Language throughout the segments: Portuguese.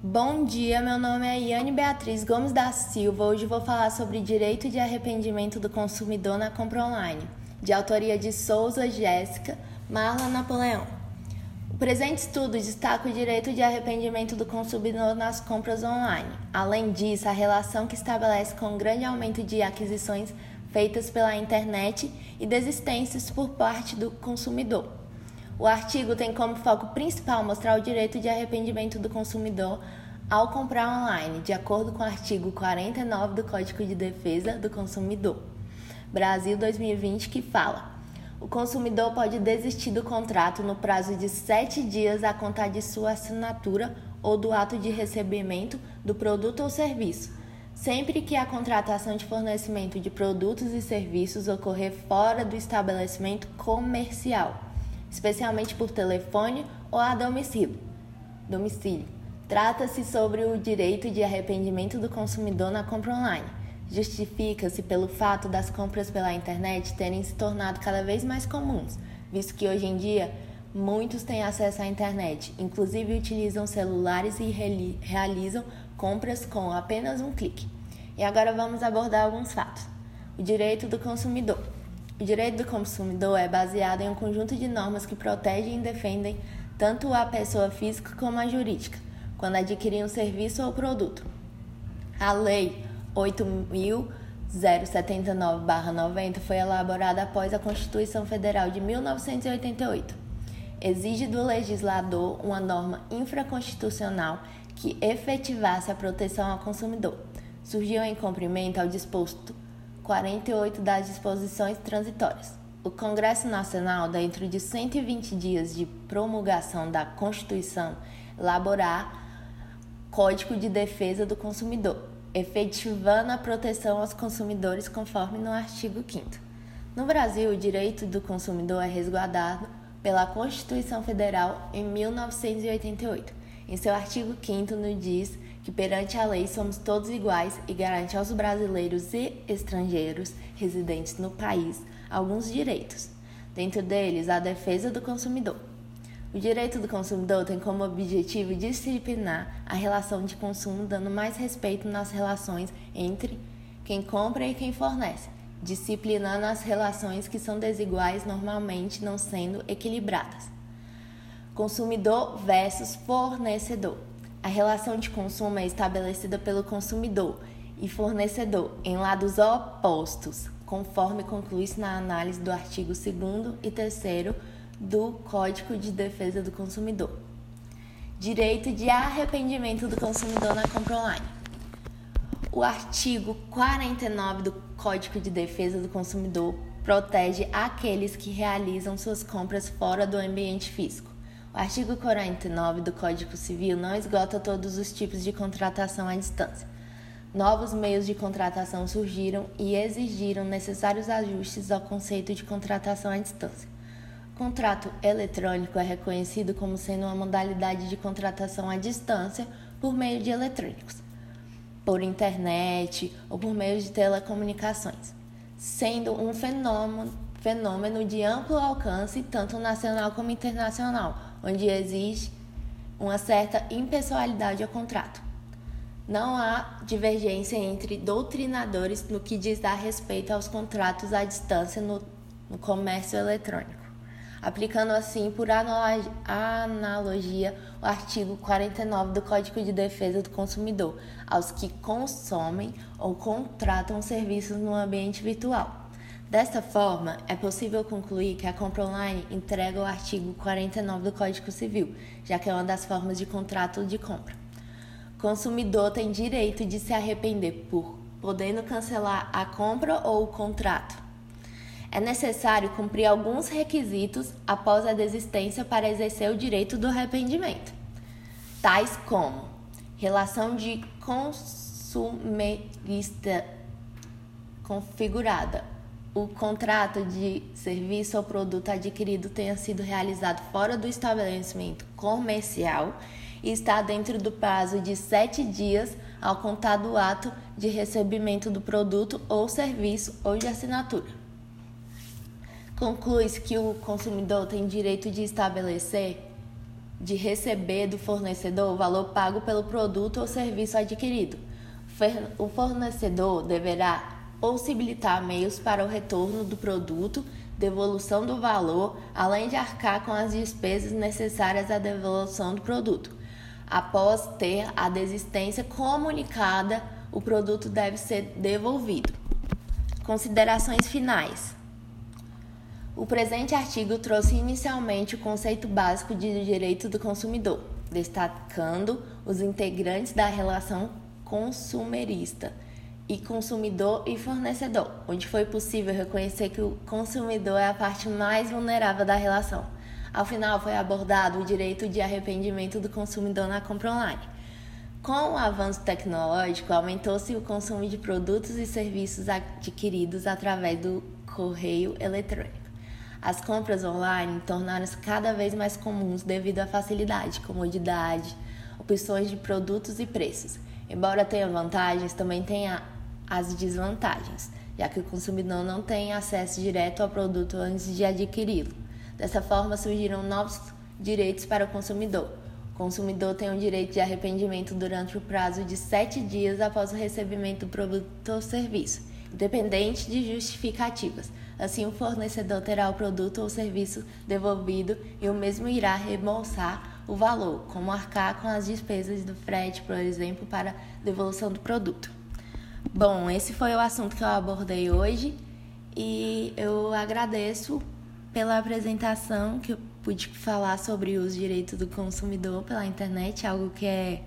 Bom dia, meu nome é Iane Beatriz Gomes da Silva. Hoje vou falar sobre direito de arrependimento do consumidor na compra online, de autoria de Souza Jéssica, Marla Napoleão. O presente estudo destaca o direito de arrependimento do consumidor nas compras online. Além disso, a relação que estabelece com o grande aumento de aquisições feitas pela internet e desistências por parte do consumidor. O artigo tem como foco principal mostrar o direito de arrependimento do consumidor ao comprar online, de acordo com o artigo 49 do Código de Defesa do Consumidor, Brasil 2020, que fala: o consumidor pode desistir do contrato no prazo de sete dias a contar de sua assinatura ou do ato de recebimento do produto ou serviço, sempre que a contratação de fornecimento de produtos e serviços ocorrer fora do estabelecimento comercial especialmente por telefone ou a domicílio. domicílio. Trata-se sobre o direito de arrependimento do consumidor na compra online. Justifica-se pelo fato das compras pela internet terem se tornado cada vez mais comuns, visto que hoje em dia muitos têm acesso à internet, inclusive utilizam celulares e realizam compras com apenas um clique. E agora vamos abordar alguns fatos. O direito do consumidor. O direito do consumidor é baseado em um conjunto de normas que protegem e defendem tanto a pessoa física como a jurídica, quando adquirem um serviço ou produto. A Lei 8.079-90 foi elaborada após a Constituição Federal de 1988. Exige do legislador uma norma infraconstitucional que efetivasse a proteção ao consumidor. Surgiu em cumprimento ao disposto 48 das disposições transitórias. O Congresso Nacional, dentro de 120 dias de promulgação da Constituição, elaborar Código de Defesa do Consumidor, efetivando a proteção aos consumidores conforme no artigo 5 No Brasil, o direito do consumidor é resguardado pela Constituição Federal em 1988. Em seu artigo 5 nos diz que perante a lei somos todos iguais e garante aos brasileiros e estrangeiros residentes no país alguns direitos, dentro deles a defesa do consumidor. O direito do consumidor tem como objetivo disciplinar a relação de consumo, dando mais respeito nas relações entre quem compra e quem fornece, disciplinando as relações que são desiguais normalmente não sendo equilibradas. Consumidor versus fornecedor. A relação de consumo é estabelecida pelo consumidor e fornecedor em lados opostos, conforme conclui-se na análise do artigo 2 e 3 do Código de Defesa do Consumidor. Direito de arrependimento do consumidor na compra online. O artigo 49 do Código de Defesa do Consumidor protege aqueles que realizam suas compras fora do ambiente físico artigo 49 do Código Civil não esgota todos os tipos de contratação à distância. Novos meios de contratação surgiram e exigiram necessários ajustes ao conceito de contratação à distância. Contrato eletrônico é reconhecido como sendo uma modalidade de contratação à distância por meio de eletrônicos, por internet ou por meio de telecomunicações, sendo um fenômeno, fenômeno de amplo alcance, tanto nacional como internacional onde existe uma certa impessoalidade ao contrato. Não há divergência entre doutrinadores no que diz a respeito aos contratos à distância no, no comércio eletrônico, aplicando assim, por analogia, o artigo 49 do Código de Defesa do Consumidor aos que consomem ou contratam serviços no ambiente virtual. Desta forma, é possível concluir que a compra online entrega o artigo 49 do Código Civil, já que é uma das formas de contrato de compra. Consumidor tem direito de se arrepender por podendo cancelar a compra ou o contrato. É necessário cumprir alguns requisitos após a desistência para exercer o direito do arrependimento, tais como relação de consumerista configurada, o contrato de serviço ou produto adquirido tenha sido realizado fora do estabelecimento comercial e está dentro do prazo de sete dias ao contar do ato de recebimento do produto ou serviço ou de assinatura. Conclui-se que o consumidor tem direito de estabelecer de receber do fornecedor o valor pago pelo produto ou serviço adquirido. O fornecedor deverá possibilitar meios para o retorno do produto, devolução do valor, além de arcar com as despesas necessárias à devolução do produto. Após ter a desistência comunicada, o produto deve ser devolvido. Considerações finais. O presente artigo trouxe inicialmente o conceito básico de direito do consumidor, destacando os integrantes da relação consumerista e consumidor e fornecedor, onde foi possível reconhecer que o consumidor é a parte mais vulnerável da relação. Ao final, foi abordado o direito de arrependimento do consumidor na compra online. Com o avanço tecnológico, aumentou-se o consumo de produtos e serviços adquiridos através do correio eletrônico. As compras online tornaram-se cada vez mais comuns devido à facilidade, comodidade, opções de produtos e preços. Embora tenha vantagens, também tem as desvantagens, já que o consumidor não tem acesso direto ao produto antes de adquiri-lo. Dessa forma, surgiram novos direitos para o consumidor. O consumidor tem o direito de arrependimento durante o prazo de sete dias após o recebimento do produto ou serviço, independente de justificativas. Assim, o fornecedor terá o produto ou serviço devolvido e o mesmo irá reembolsar o valor, como arcar com as despesas do frete, por exemplo, para devolução do produto. Bom, esse foi o assunto que eu abordei hoje e eu agradeço pela apresentação que eu pude falar sobre os direitos do consumidor pela internet, algo que é,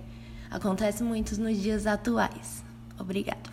acontece muito nos dias atuais. Obrigada.